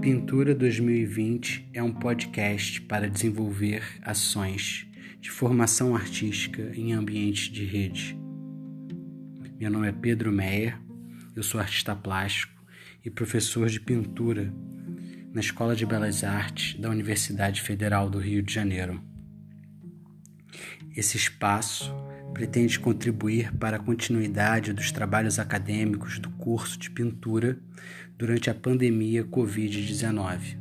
Pintura 2020 é um podcast para desenvolver ações de formação artística em ambientes de rede. Meu nome é Pedro Meyer, eu sou artista plástico e professor de pintura na Escola de Belas Artes da Universidade Federal do Rio de Janeiro. Esse espaço pretende contribuir para a continuidade dos trabalhos acadêmicos do curso de pintura durante a pandemia Covid-19.